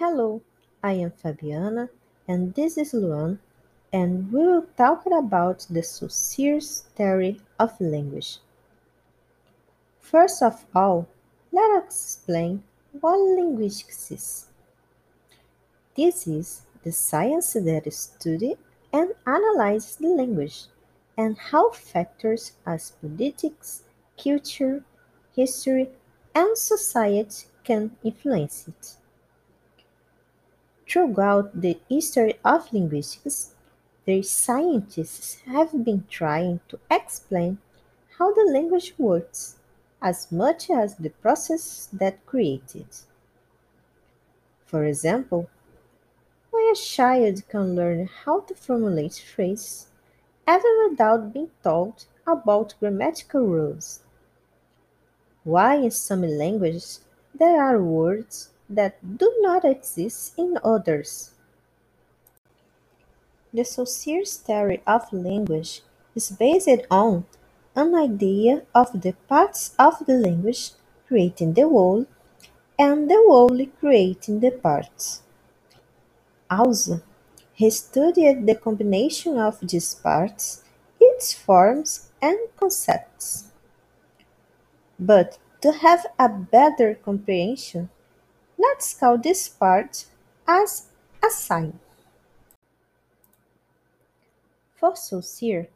Hello, I am Fabiana and this is Luan and we will talk about the Saussure's theory of language. First of all, let us explain what linguistics is. This is the science that studies and analyzes the language and how factors as politics, culture, history, and society can influence it. Throughout the history of linguistics, the scientists have been trying to explain how the language works as much as the process that creates it. For example, why a child can learn how to formulate phrases even without being taught about grammatical rules. Why in some languages there are words that do not exist in others. The Saussure's theory of language is based on an idea of the parts of the language creating the whole and the whole creating the parts. Also, he studied the combination of these parts, its forms and concepts. But to have a better comprehension, let's call this part as a sign. For Saussure,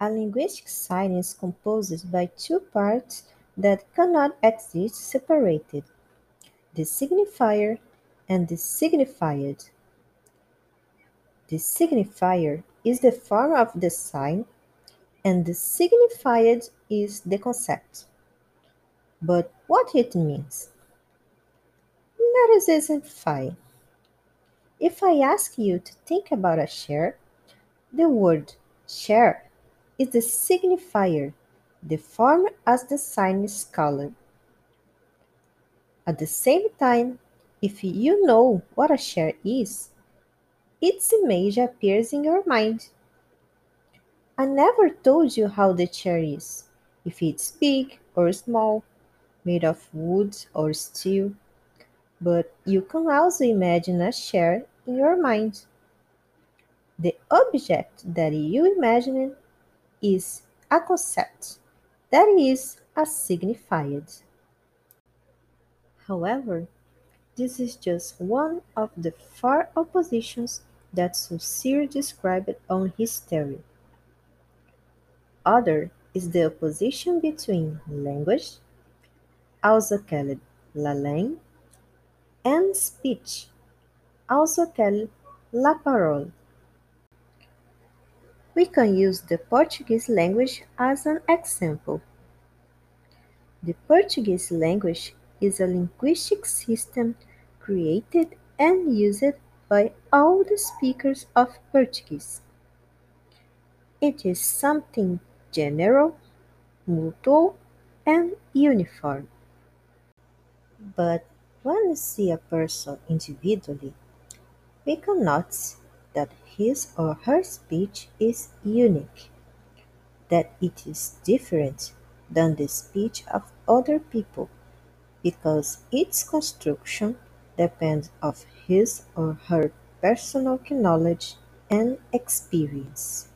a linguistic sign is composed by two parts that cannot exist separated, the signifier and the signified. The signifier is the form of the sign and the signified is the concept. But what it means? Let us exemplify. If I ask you to think about a chair, the word chair is the signifier, the form as the sign is called. At the same time, if you know what a chair is, its image appears in your mind. I never told you how the chair is, if it's big or small, made of wood or steel, but you can also imagine a chair in your mind. The object that you imagine is a concept, that is, a signified. However, this is just one of the four oppositions that Saussure described on his theory. Other is the opposition between language, also called la langue, and speech, also called la parole. We can use the Portuguese language as an example. The Portuguese language is a linguistic system created and used by all the speakers of Portuguese. It is something general, mutual, and uniform. But when we see a person individually, we can notice that his or her speech is unique, that it is different than the speech of other people, because its construction depends of his or her personal knowledge and experience.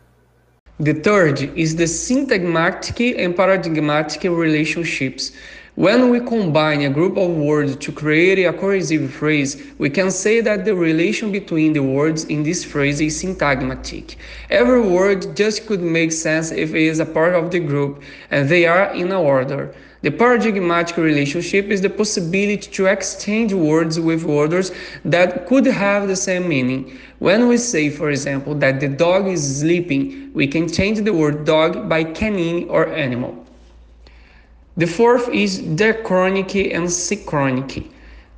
The third is the syntagmatic and paradigmatic relationships. When we combine a group of words to create a cohesive phrase, we can say that the relation between the words in this phrase is syntagmatic. Every word just could make sense if it is a part of the group and they are in order. The paradigmatic relationship is the possibility to exchange words with others that could have the same meaning. When we say, for example, that the dog is sleeping, we can change the word dog by canine or animal. The fourth is diachronic and synchronic.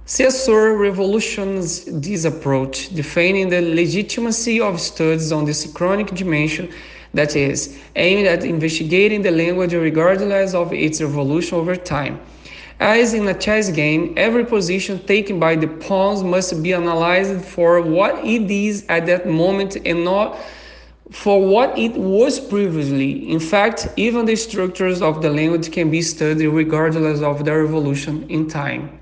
Saussure revolutions this approach, defining the legitimacy of studies on the synchronic dimension that is, aimed at investigating the language regardless of its evolution over time. As in a chess game, every position taken by the pawns must be analyzed for what it is at that moment and not for what it was previously. In fact, even the structures of the language can be studied regardless of their evolution in time.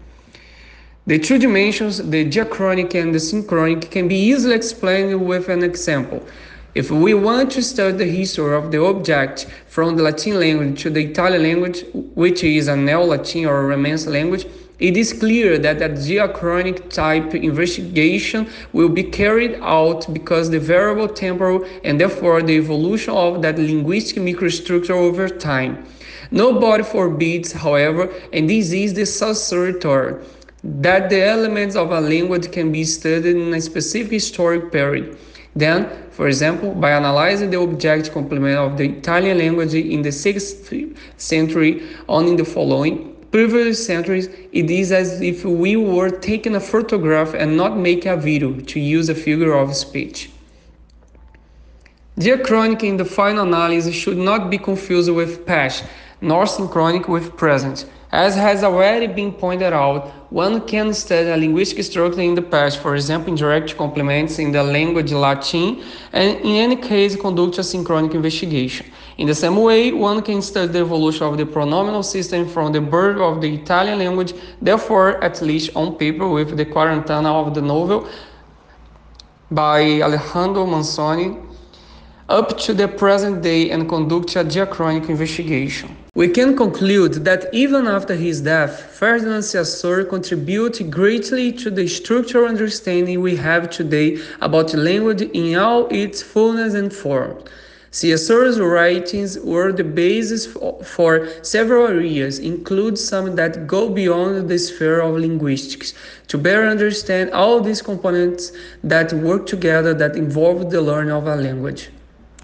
The two dimensions, the diachronic and the synchronic, can be easily explained with an example. If we want to study the history of the object from the Latin language to the Italian language, which is a Neo-Latin or Romance language, it is clear that a diachronic type investigation will be carried out because the variable temporal and therefore the evolution of that linguistic microstructure over time. Nobody forbids, however, and this is the assertor, that the elements of a language can be studied in a specific historic period. Then, for example, by analyzing the object complement of the Italian language in the 6th century on in the following previous centuries, it is as if we were taking a photograph and not making a video, to use a figure of speech. Diachronic in the final analysis should not be confused with past, nor synchronic with present. As has already been pointed out, one can study a linguistic structure in the past, for example, indirect complements in the language Latin, and in any case conduct a synchronic investigation. In the same way, one can study the evolution of the pronominal system from the birth of the Italian language, therefore, at least on paper, with the Quarantana of the novel by Alessandro Manzoni, up to the present day and conduct a diachronic investigation. We can conclude that even after his death, Ferdinand Saussure contributed greatly to the structural understanding we have today about language in all its fullness and form. Saussure's writings were the basis for several areas, include some that go beyond the sphere of linguistics, to better understand all these components that work together that involve the learning of a language.